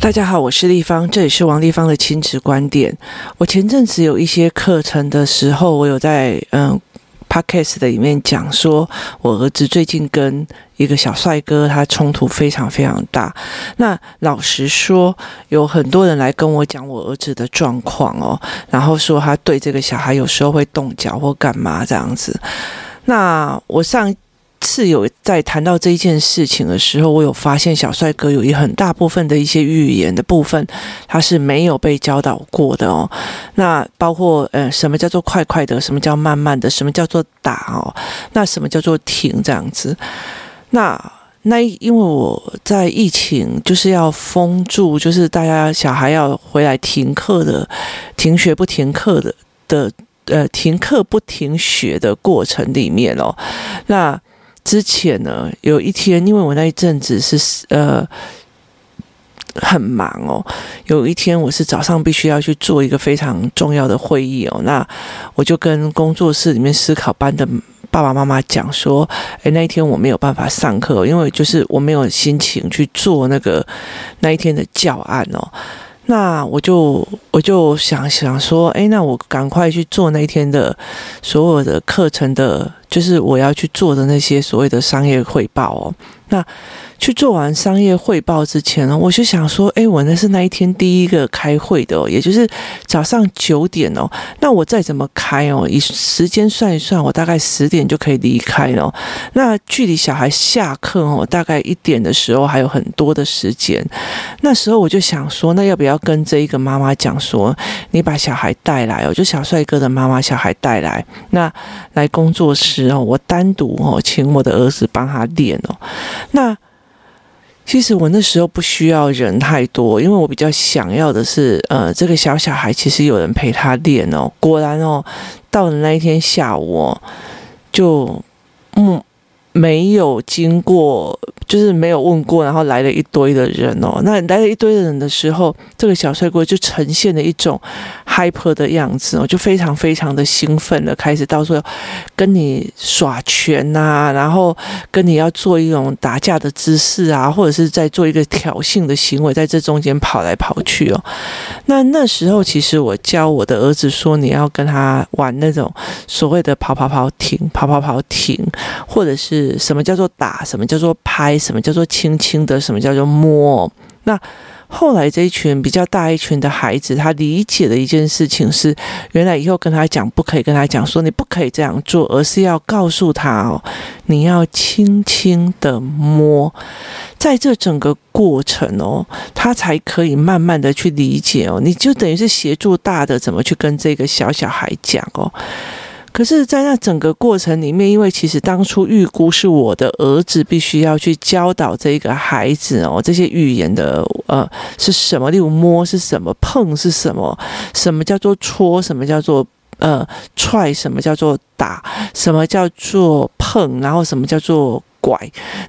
大家好，我是丽芳，这里是王立芳的亲子观点。我前阵子有一些课程的时候，我有在嗯 Podcast 的里面讲说，我儿子最近跟一个小帅哥他冲突非常非常大。那老实说，有很多人来跟我讲我儿子的状况哦，然后说他对这个小孩有时候会动脚或干嘛这样子。那我上。次有在谈到这一件事情的时候，我有发现小帅哥有一很大部分的一些语言的部分，他是没有被教导过的哦。那包括呃，什么叫做快快的，什么叫慢慢的，什么叫做打哦，那什么叫做停这样子。那那因为我在疫情就是要封住，就是大家小孩要回来停课的，停学不停课的的呃，停课不停学的过程里面哦，那。之前呢，有一天，因为我那一阵子是呃很忙哦，有一天我是早上必须要去做一个非常重要的会议哦，那我就跟工作室里面思考班的爸爸妈妈讲说，诶，那一天我没有办法上课，因为就是我没有心情去做那个那一天的教案哦。那我就我就想想说，哎，那我赶快去做那一天的所有的课程的，就是我要去做的那些所谓的商业汇报哦。那去做完商业汇报之前呢，我就想说，哎，我那是那一天第一个开会的哦，也就是早上九点哦。那我再怎么开哦，以时间算一算，我大概十点就可以离开了。那距离小孩下课哦，大概一点的时候还有很多的时间。那时候我就想说，那要不要跟这一个妈妈讲说，你把小孩带来哦，就小帅哥的妈妈，小孩带来，那来工作室哦，我单独哦，请我的儿子帮他练哦。那其实我那时候不需要人太多，因为我比较想要的是，呃，这个小小孩其实有人陪他练哦。果然哦，到了那一天下午哦，就嗯。没有经过，就是没有问过，然后来了一堆的人哦。那来了一堆的人的时候，这个小帅哥就呈现了一种 hyper 的样子哦，就非常非常的兴奋的开始到处跟你耍拳呐，然后跟你要做一种打架的姿势啊，或者是在做一个挑衅的行为，在这中间跑来跑去哦。那那时候其实我教我的儿子说，你要跟他玩那种所谓的跑跑跑停，跑跑跑停，或者是。什么叫做打？什么叫做拍？什么叫做轻轻的？什么叫做摸？那后来这一群比较大一群的孩子，他理解的一件事情是，原来以后跟他讲不可以跟他讲说你不可以这样做，而是要告诉他哦，你要轻轻的摸，在这整个过程哦，他才可以慢慢的去理解哦，你就等于是协助大的怎么去跟这个小小孩讲哦。可是，在那整个过程里面，因为其实当初预估是我的儿子必须要去教导这个孩子哦，这些语言的呃是什么？例如摸是什么？碰是什么？什么叫做戳？什么叫做呃踹？什么叫做打？什么叫做碰？然后什么叫做拐？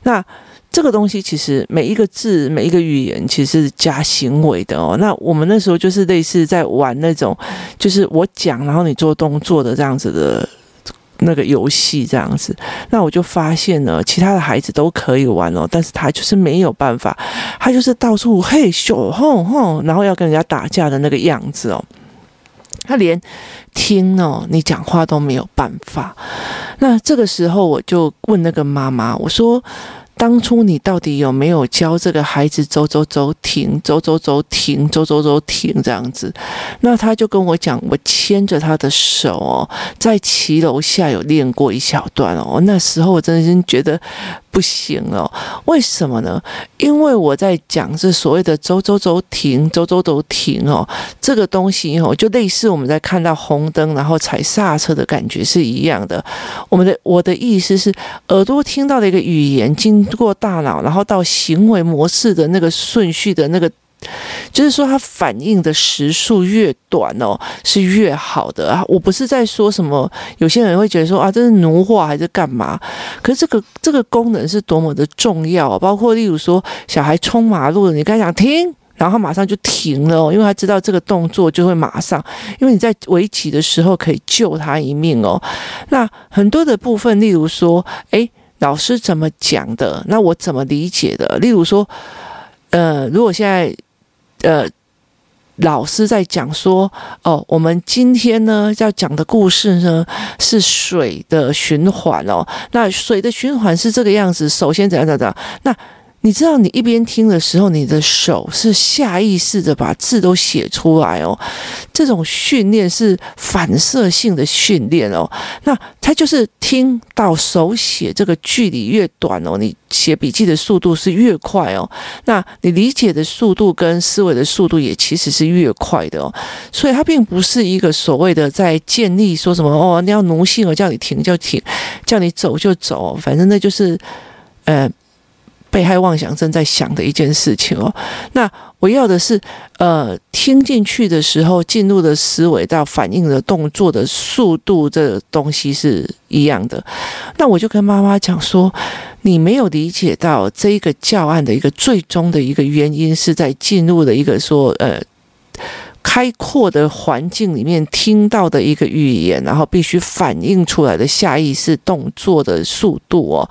那。这个东西其实每一个字、每一个语言，其实是加行为的哦。那我们那时候就是类似在玩那种，就是我讲，然后你做动作的这样子的那个游戏，这样子。那我就发现呢，其他的孩子都可以玩哦，但是他就是没有办法，他就是到处嘿咻吼吼，然后要跟人家打架的那个样子哦。他连听哦，你讲话都没有办法。那这个时候，我就问那个妈妈，我说。当初你到底有没有教这个孩子走走走停，走走走停，走走走停这样子？那他就跟我讲，我牵着他的手哦，在骑楼下有练过一小段哦。那时候我真的是觉得不行了，为什么呢？因为我在讲这所谓的走走走停，走走走停哦，这个东西哦，就类似我们在看到红灯然后踩刹车的感觉是一样的。我们的我的意思是，耳朵听到的一个语言经。过大脑，然后到行为模式的那个顺序的那个，就是说，它反应的时速越短哦，是越好的啊。我不是在说什么，有些人会觉得说啊，这是奴化还是干嘛？可是这个这个功能是多么的重要啊，包括例如说，小孩冲马路，你刚才讲停，然后马上就停了哦，因为他知道这个动作就会马上，因为你在危急的时候可以救他一命哦。那很多的部分，例如说，诶。老师怎么讲的？那我怎么理解的？例如说，呃，如果现在呃。老师在讲说，哦，我们今天呢要讲的故事呢是水的循环哦。那水的循环是这个样子，首先怎样怎样怎样，那。你知道，你一边听的时候，你的手是下意识的把字都写出来哦。这种训练是反射性的训练哦。那它就是听到手写这个距离越短哦，你写笔记的速度是越快哦。那你理解的速度跟思维的速度也其实是越快的哦。所以它并不是一个所谓的在建立说什么哦，你要奴性哦，叫你停就停，叫你走就走，反正那就是呃。被害妄想症在想的一件事情哦，那我要的是，呃，听进去的时候进入的思维到反应的动作的速度，这东西是一样的。那我就跟妈妈讲说，你没有理解到这一个教案的一个最终的一个原因，是在进入的一个说，呃，开阔的环境里面听到的一个语言，然后必须反映出来的下意识动作的速度哦。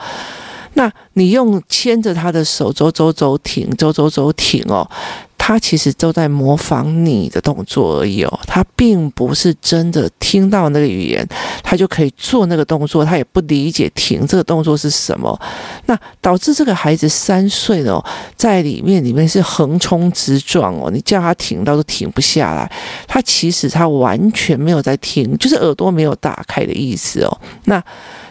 那你用牵着他的手走走走停走走走停哦，他其实都在模仿你的动作而已哦，他并不是真的听到那个语言，他就可以做那个动作，他也不理解停这个动作是什么，那导致这个孩子三岁哦，在里面里面是横冲直撞哦，你叫他停，他都停不下来，他其实他完全没有在听，就是耳朵没有打开的意思哦，那。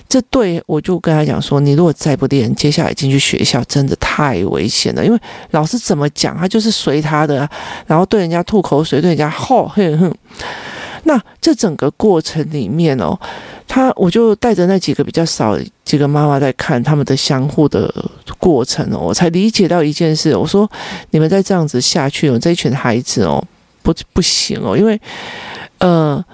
这对我就跟他讲说，你如果再不练，接下来进去学校真的太危险了。因为老师怎么讲，他就是随他的，然后对人家吐口水，对人家吼哼哼。那这整个过程里面哦，他我就带着那几个比较少几个妈妈在看他们的相互的过程哦，我才理解到一件事。我说，你们再这样子下去哦，这一群孩子哦，不不行哦，因为呃。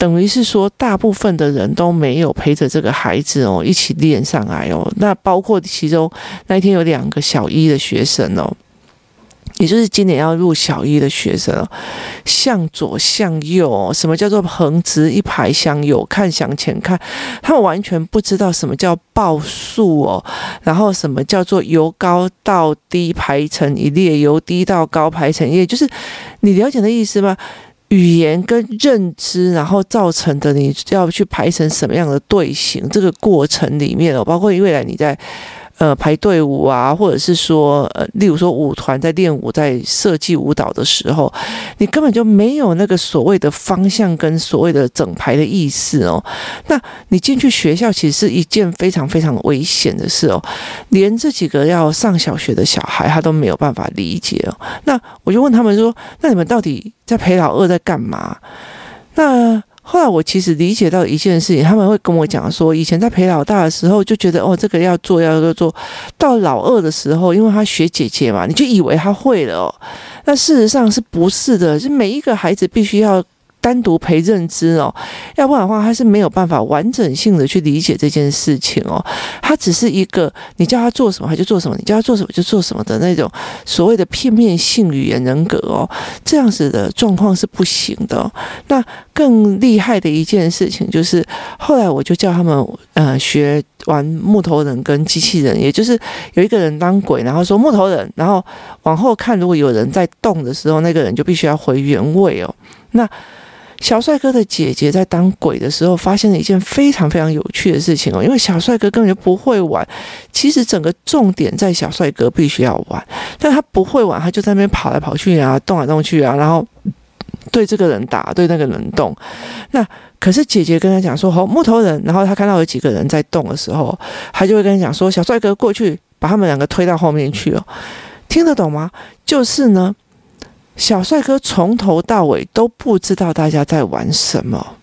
等于是说，大部分的人都没有陪着这个孩子哦一起练上来哦。那包括其中那天有两个小一的学生哦，也就是今年要入小一的学生哦，向左向右，什么叫做横直一排向右看向前看，他们完全不知道什么叫报数哦，然后什么叫做由高到低排成一列，由低到高排成一列，就是你了解的意思吗？语言跟认知，然后造成的你要去排成什么样的队形，这个过程里面哦，包括未来你在。呃，排队伍啊，或者是说，呃，例如说舞团在练舞，在设计舞蹈的时候，你根本就没有那个所谓的方向跟所谓的整排的意思哦。那你进去学校，其实是一件非常非常危险的事哦。连这几个要上小学的小孩，他都没有办法理解哦。那我就问他们说：“那你们到底在陪老二在干嘛？”那后来我其实理解到一件事情，他们会跟我讲说，以前在陪老大的时候就觉得哦，这个要做要做做，到老二的时候，因为他学姐姐嘛，你就以为他会了哦，那事实上是不是的？是每一个孩子必须要。单独陪认知哦，要不然的话，他是没有办法完整性的去理解这件事情哦。他只是一个你叫他做什么他就做什么，你叫他做什么就做什么的那种所谓的片面性语言人格哦。这样子的状况是不行的。那更厉害的一件事情就是，后来我就叫他们呃学玩木头人跟机器人，也就是有一个人当鬼，然后说木头人，然后往后看，如果有人在动的时候，那个人就必须要回原位哦。那小帅哥的姐姐在当鬼的时候，发现了一件非常非常有趣的事情哦。因为小帅哥根本就不会玩，其实整个重点在小帅哥必须要玩，但他不会玩，他就在那边跑来跑去啊，动来动去啊，然后对这个人打，对那个人动。那可是姐姐跟他讲说：“好，木头人。”然后他看到有几个人在动的时候，他就会跟他讲说：“小帅哥过去把他们两个推到后面去哦。”听得懂吗？就是呢。小帅哥从头到尾都不知道大家在玩什么，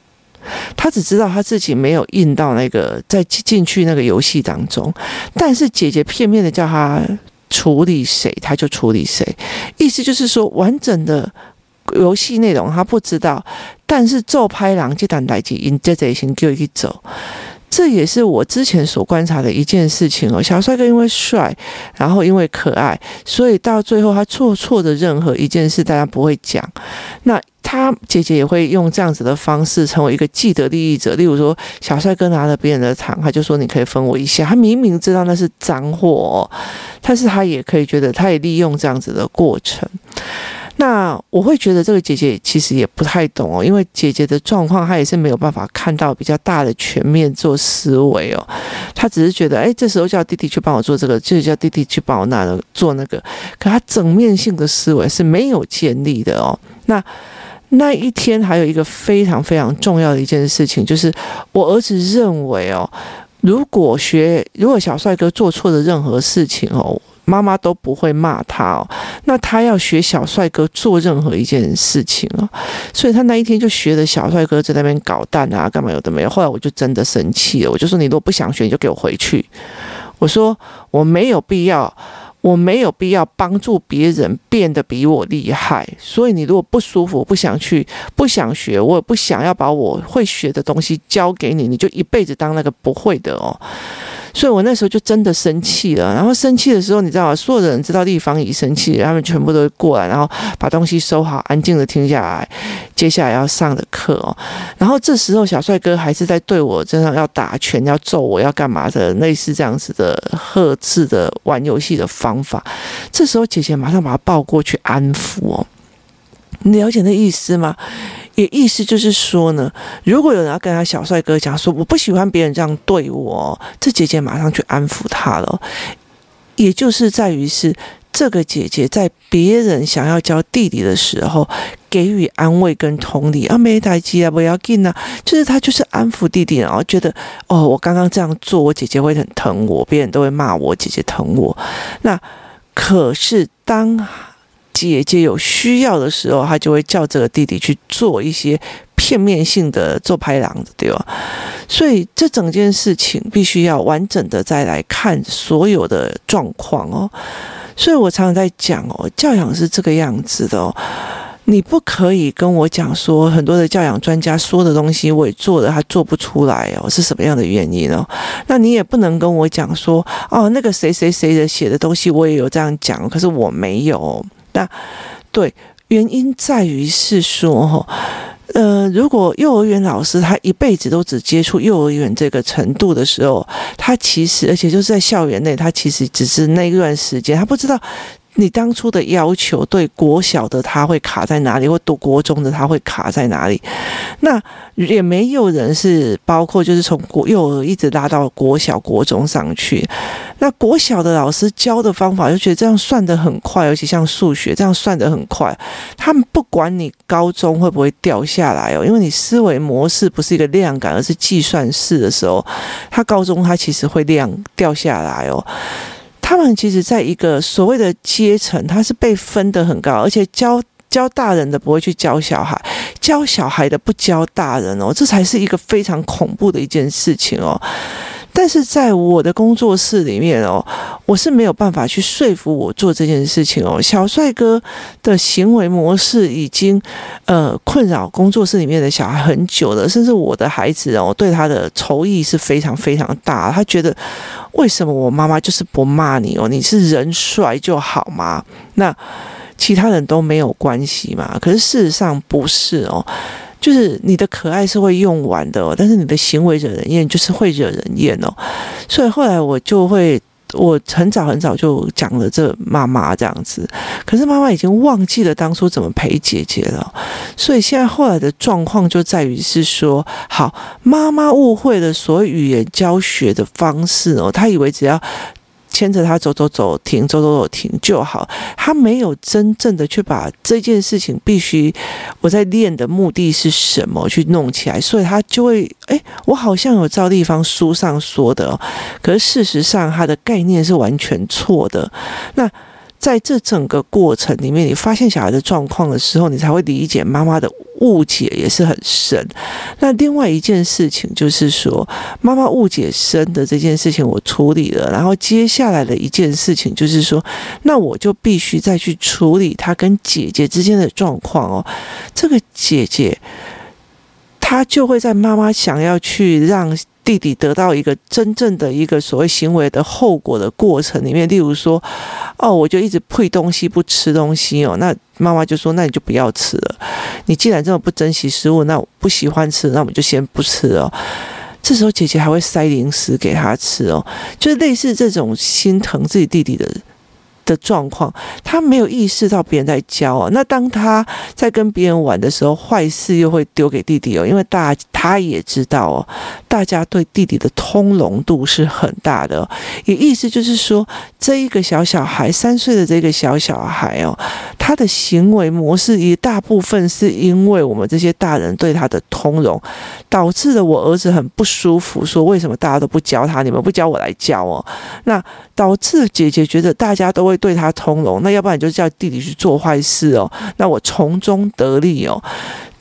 他只知道他自己没有印到那个在进去那个游戏当中，但是姐姐片面的叫他处理谁，他就处理谁，意思就是说完整的游戏内容他不知道，但是做拍狼这档代志，因这这先就一走。这也是我之前所观察的一件事情哦。小帅哥因为帅，然后因为可爱，所以到最后他做错的任何一件事，大家不会讲。那他姐姐也会用这样子的方式成为一个既得利益者。例如说，小帅哥拿了别人的糖，他就说：“你可以分我一下。”他明明知道那是脏货，但是他也可以觉得，他也利用这样子的过程。那我会觉得这个姐姐其实也不太懂哦，因为姐姐的状况她也是没有办法看到比较大的全面做思维哦，她只是觉得哎，这时候叫弟弟去帮我做这个，就是叫弟弟去帮我那个做那个，可她整面性的思维是没有建立的哦。那那一天还有一个非常非常重要的一件事情，就是我儿子认为哦。如果学，如果小帅哥做错了任何事情哦，妈妈都不会骂他哦。那他要学小帅哥做任何一件事情哦，所以他那一天就学着小帅哥在那边搞蛋啊，干嘛有的没有。后来我就真的生气了，我就说：“你如果不想学，你就给我回去。”我说：“我没有必要。”我没有必要帮助别人变得比我厉害，所以你如果不舒服、不想去、不想学，我也不想要把我会学的东西教给你，你就一辈子当那个不会的哦。所以我那时候就真的生气了，然后生气的时候，你知道吗？所有的人知道丽芳姨生气，他们全部都过来，然后把东西收好，安静的听下来，接下来要上的课哦。然后这时候小帅哥还是在对我身上要打拳、要揍我、要干嘛的，类似这样子的呵斥的玩游戏的方法。这时候姐姐马上把他抱过去安抚哦。你了解那意思吗？也意思就是说呢，如果有人要跟他小帅哥讲说，我不喜欢别人这样对我，这姐姐马上去安抚他了。也就是在于是这个姐姐在别人想要教弟弟的时候，给予安慰跟同理啊，没代机啊，不要紧啊，就是他就是安抚弟弟，然后觉得哦，我刚刚这样做，我姐姐会很疼我，别人都会骂我，姐姐疼我。那可是当。姐姐有需要的时候，她就会叫这个弟弟去做一些片面性的做拍档的，对吧？所以这整件事情必须要完整的再来看所有的状况哦。所以我常常在讲哦，教养是这个样子的哦。你不可以跟我讲说很多的教养专家说的东西，我也做的他做不出来哦，是什么样的原因哦？那你也不能跟我讲说哦，那个谁谁谁的写的东西我也有这样讲，可是我没有。那对，原因在于是说哈，呃，如果幼儿园老师他一辈子都只接触幼儿园这个程度的时候，他其实而且就是在校园内，他其实只是那一段时间，他不知道。你当初的要求对国小的他会卡在哪里，或读国中的他会卡在哪里？那也没有人是包括就是从国幼儿一直拉到国小国中上去。那国小的老师教的方法就觉得这样算得很快，尤其像数学这样算得很快。他们不管你高中会不会掉下来哦，因为你思维模式不是一个量感，而是计算式的时候，他高中他其实会量掉下来哦。他们其实在一个所谓的阶层，他是被分得很高，而且教教大人的不会去教小孩，教小孩的不教大人哦，这才是一个非常恐怖的一件事情哦。但是在我的工作室里面哦，我是没有办法去说服我做这件事情哦。小帅哥的行为模式已经呃困扰工作室里面的小孩很久了，甚至我的孩子哦对他的仇意是非常非常大。他觉得为什么我妈妈就是不骂你哦？你是人帅就好吗？那其他人都没有关系嘛？可是事实上不是哦。就是你的可爱是会用完的哦，但是你的行为惹人厌，就是会惹人厌哦。所以后来我就会，我很早很早就讲了这妈妈这样子，可是妈妈已经忘记了当初怎么陪姐姐了。所以现在后来的状况就在于是说，好，妈妈误会了所谓语言教学的方式哦，她以为只要。牵着他走走走停走走走停就好，他没有真正的去把这件事情必须我在练的目的是什么去弄起来，所以他就会哎，我好像有照地方书上说的，可是事实上他的概念是完全错的。那。在这整个过程里面，你发现小孩的状况的时候，你才会理解妈妈的误解也是很深。那另外一件事情就是说，妈妈误解深的这件事情我处理了，然后接下来的一件事情就是说，那我就必须再去处理她跟姐姐之间的状况哦。这个姐姐，她就会在妈妈想要去让。弟弟得到一个真正的一个所谓行为的后果的过程里面，例如说，哦，我就一直配东西不吃东西哦，那妈妈就说，那你就不要吃了。你既然这么不珍惜食物，那我不喜欢吃，那我们就先不吃哦。这时候姐姐还会塞零食给他吃哦，就是类似这种心疼自己弟弟的的状况，他没有意识到别人在教哦。那当他在跟别人玩的时候，坏事又会丢给弟弟哦，因为大他也知道哦，大家对弟弟的通融度是很大的。也意思就是说，这一个小小孩三岁的这个小小孩哦，他的行为模式一大部分是因为我们这些大人对他的通融，导致了我儿子很不舒服，说为什么大家都不教他，你们不教我来教哦？那导致姐姐觉得大家都会。对他通融，那要不然你就叫弟弟去做坏事哦，那我从中得利哦。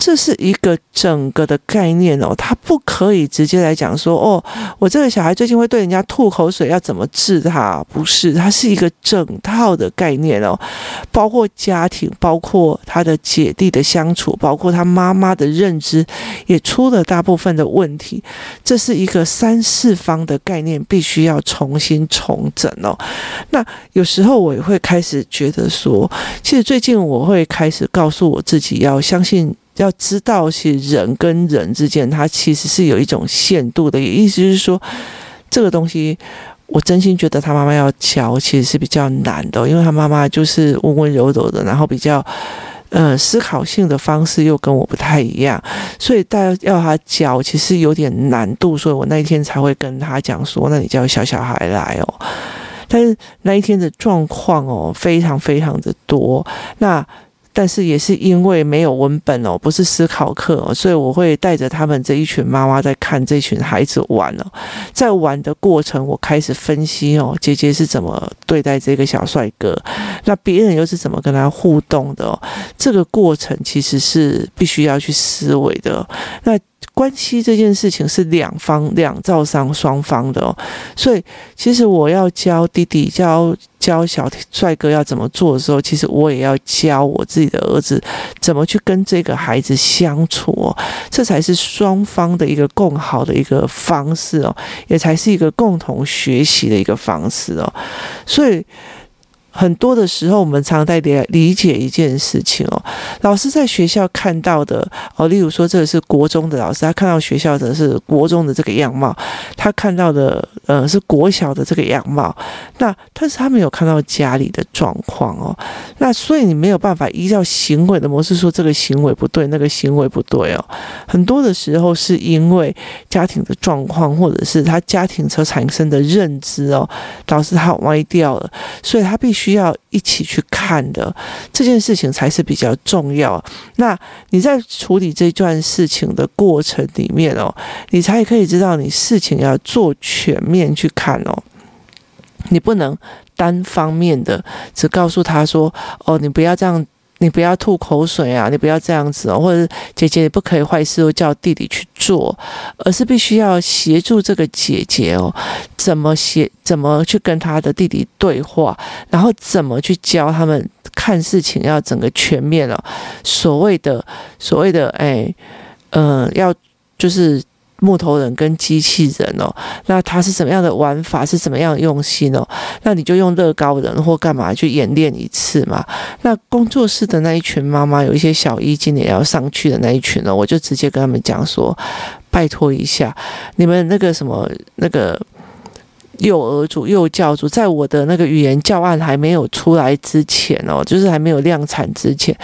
这是一个整个的概念哦，他不可以直接来讲说哦，我这个小孩最近会对人家吐口水，要怎么治他？不是，它是一个整套的概念哦，包括家庭，包括他的姐弟的相处，包括他妈妈的认知，也出了大部分的问题。这是一个三四方的概念，必须要重新重整哦。那有时候我也会开始觉得说，其实最近我会开始告诉我自己要相信。要知道，其实人跟人之间，他其实是有一种限度的。意思是说，这个东西，我真心觉得他妈妈要教，其实是比较难的，因为他妈妈就是温温柔柔的，然后比较，呃，思考性的方式又跟我不太一样，所以大家要他教，其实有点难度。所以我那一天才会跟他讲说，那你叫小小孩来哦。但是那一天的状况哦，非常非常的多。那但是也是因为没有文本哦，不是思考课哦，所以我会带着他们这一群妈妈在看这群孩子玩哦，在玩的过程，我开始分析哦，姐姐是怎么对待这个小帅哥，那别人又是怎么跟他互动的哦，这个过程其实是必须要去思维的，那。关系这件事情是两方两造商双方的哦，所以其实我要教弟弟教教小帅哥要怎么做的时候，其实我也要教我自己的儿子怎么去跟这个孩子相处哦，这才是双方的一个共好的一个方式哦，也才是一个共同学习的一个方式哦，所以。很多的时候，我们常在理理解一件事情哦。老师在学校看到的哦，例如说这个是国中的老师，他看到学校的是国中的这个样貌，他看到的呃是国小的这个样貌。那但是他没有看到家里的状况哦。那所以你没有办法依照行为的模式说这个行为不对，那个行为不对哦。很多的时候是因为家庭的状况，或者是他家庭所产生的认知哦，导致他歪掉了，所以他必须。需要一起去看的这件事情才是比较重要。那你在处理这段事情的过程里面哦，你才可以知道你事情要做全面去看哦。你不能单方面的只告诉他说：“哦，你不要这样。”你不要吐口水啊！你不要这样子哦，或者姐姐你不可以坏事都叫弟弟去做，而是必须要协助这个姐姐哦，怎么协，怎么去跟他的弟弟对话，然后怎么去教他们看事情要整个全面了。所谓的所谓的哎，嗯，要就是。木头人跟机器人哦，那他是怎么样的玩法？是怎么样用心哦？那你就用乐高人或干嘛去演练一次嘛？那工作室的那一群妈妈，有一些小一今年要上去的那一群呢，我就直接跟他们讲说，拜托一下，你们那个什么那个。幼儿组、幼教组，在我的那个语言教案还没有出来之前哦，就是还没有量产之前，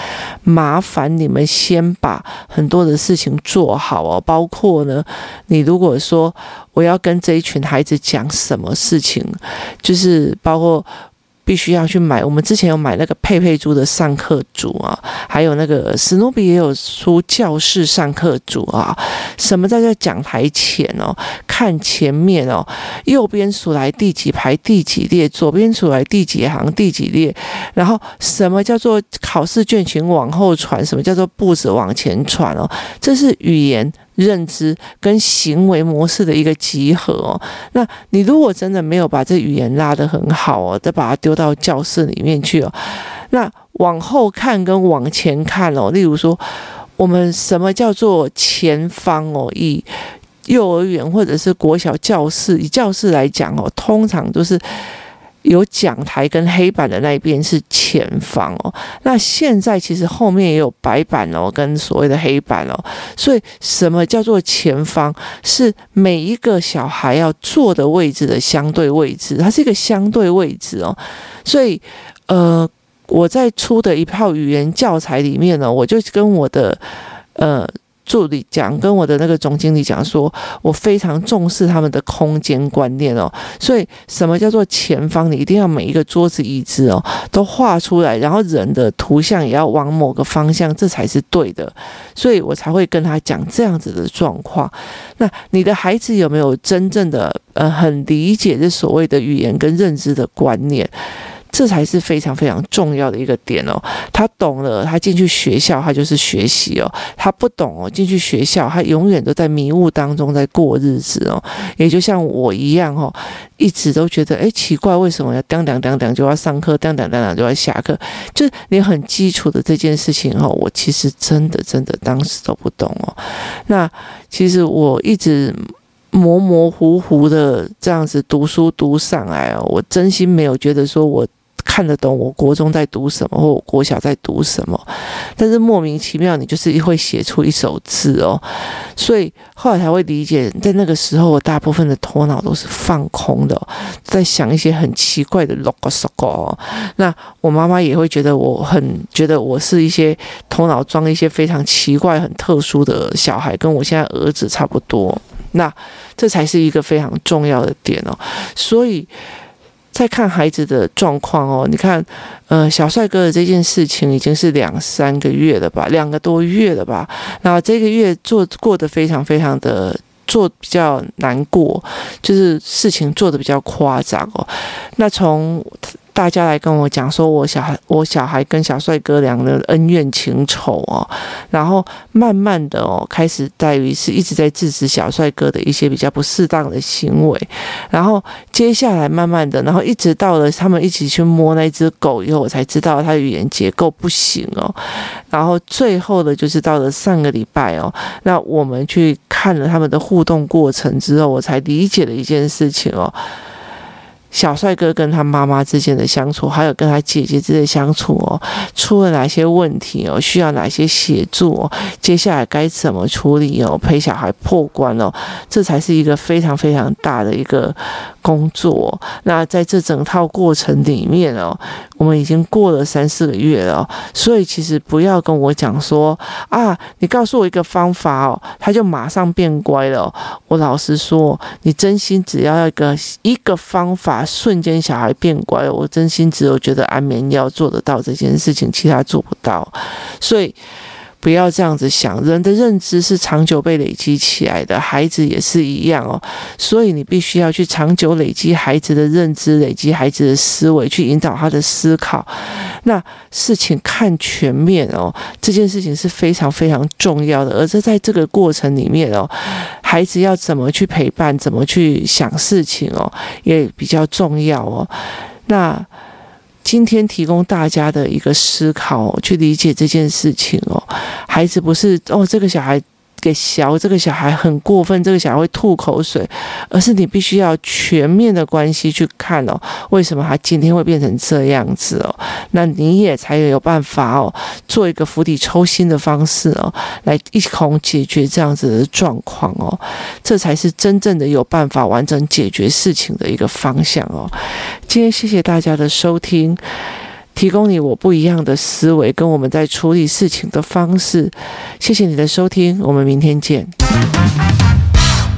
麻烦你们先把很多的事情做好哦，包括呢，你如果说我要跟这一群孩子讲什么事情，就是包括。必须要去买，我们之前有买那个佩佩猪的上课组啊，还有那个史努比也有出教室上课组啊。什么在这讲台前哦，看前面哦，右边数来第几排第几列，左边数来第几行第几列，然后什么叫做考试卷型往后传，什么叫做步子往前传哦，这是语言。认知跟行为模式的一个集合哦，那你如果真的没有把这语言拉得很好哦，再把它丢到教室里面去哦，那往后看跟往前看哦，例如说，我们什么叫做前方哦？以幼儿园或者是国小教室，以教室来讲哦，通常都是。有讲台跟黑板的那一边是前方哦，那现在其实后面也有白板哦，跟所谓的黑板哦，所以什么叫做前方？是每一个小孩要坐的位置的相对位置，它是一个相对位置哦，所以呃，我在出的一套语言教材里面呢，我就跟我的呃。助理讲，跟我的那个总经理讲说，我非常重视他们的空间观念哦，所以什么叫做前方？你一定要每一个桌子椅子哦都画出来，然后人的图像也要往某个方向，这才是对的。所以我才会跟他讲这样子的状况。那你的孩子有没有真正的呃很理解这所谓的语言跟认知的观念？这才是非常非常重要的一个点哦。他懂了，他进去学校，他就是学习哦。他不懂哦，进去学校，他永远都在迷雾当中在过日子哦。也就像我一样哦，一直都觉得哎奇怪，为什么要当当当当就要上课，当当当当就要下课？就是你很基础的这件事情哦，我其实真的真的当时都不懂哦。那其实我一直。模模糊糊的这样子读书读上来哦，我真心没有觉得说我看得懂我国中在读什么，或我国小在读什么，但是莫名其妙你就是会写出一首字哦，所以后来才会理解，在那个时候我大部分的头脑都是放空的，在想一些很奇怪的 logo。那我妈妈也会觉得我很觉得我是一些头脑装一些非常奇怪、很特殊的小孩，跟我现在儿子差不多。那这才是一个非常重要的点哦，所以在看孩子的状况哦，你看，呃，小帅哥的这件事情已经是两三个月了吧，两个多月了吧，那这个月做过得非常非常的做比较难过，就是事情做得比较夸张哦，那从。大家来跟我讲说，我小孩，我小孩跟小帅哥两个人恩怨情仇哦，然后慢慢的哦，开始在于是一直在制止小帅哥的一些比较不适当的行为，然后接下来慢慢的，然后一直到了他们一起去摸那只狗以后，我才知道他语言结构不行哦，然后最后的就是到了上个礼拜哦，那我们去看了他们的互动过程之后，我才理解了一件事情哦。小帅哥跟他妈妈之间的相处，还有跟他姐姐之间的相处哦，出了哪些问题哦？需要哪些协助哦？接下来该怎么处理哦？陪小孩破关哦，这才是一个非常非常大的一个工作。那在这整套过程里面哦，我们已经过了三四个月了，所以其实不要跟我讲说啊，你告诉我一个方法哦，他就马上变乖了。我老实说，你真心只要一个一个方法。瞬间小孩变乖，我真心只有觉得安眠药做得到这件事情，其他做不到。所以不要这样子想，人的认知是长久被累积起来的，孩子也是一样哦。所以你必须要去长久累积孩子的认知，累积孩子的思维，去引导他的思考。那事情看全面哦，这件事情是非常非常重要的。而这在这个过程里面哦。孩子要怎么去陪伴，怎么去想事情哦，也比较重要哦。那今天提供大家的一个思考，去理解这件事情哦。孩子不是哦，这个小孩。给小这个小孩很过分，这个小孩会吐口水，而是你必须要全面的关系去看哦，为什么他今天会变成这样子哦？那你也才有办法哦，做一个釜底抽薪的方式哦，来一同解决这样子的状况哦，这才是真正的有办法完整解决事情的一个方向哦。今天谢谢大家的收听。提供你我不一样的思维，跟我们在处理事情的方式。谢谢你的收听，我们明天见。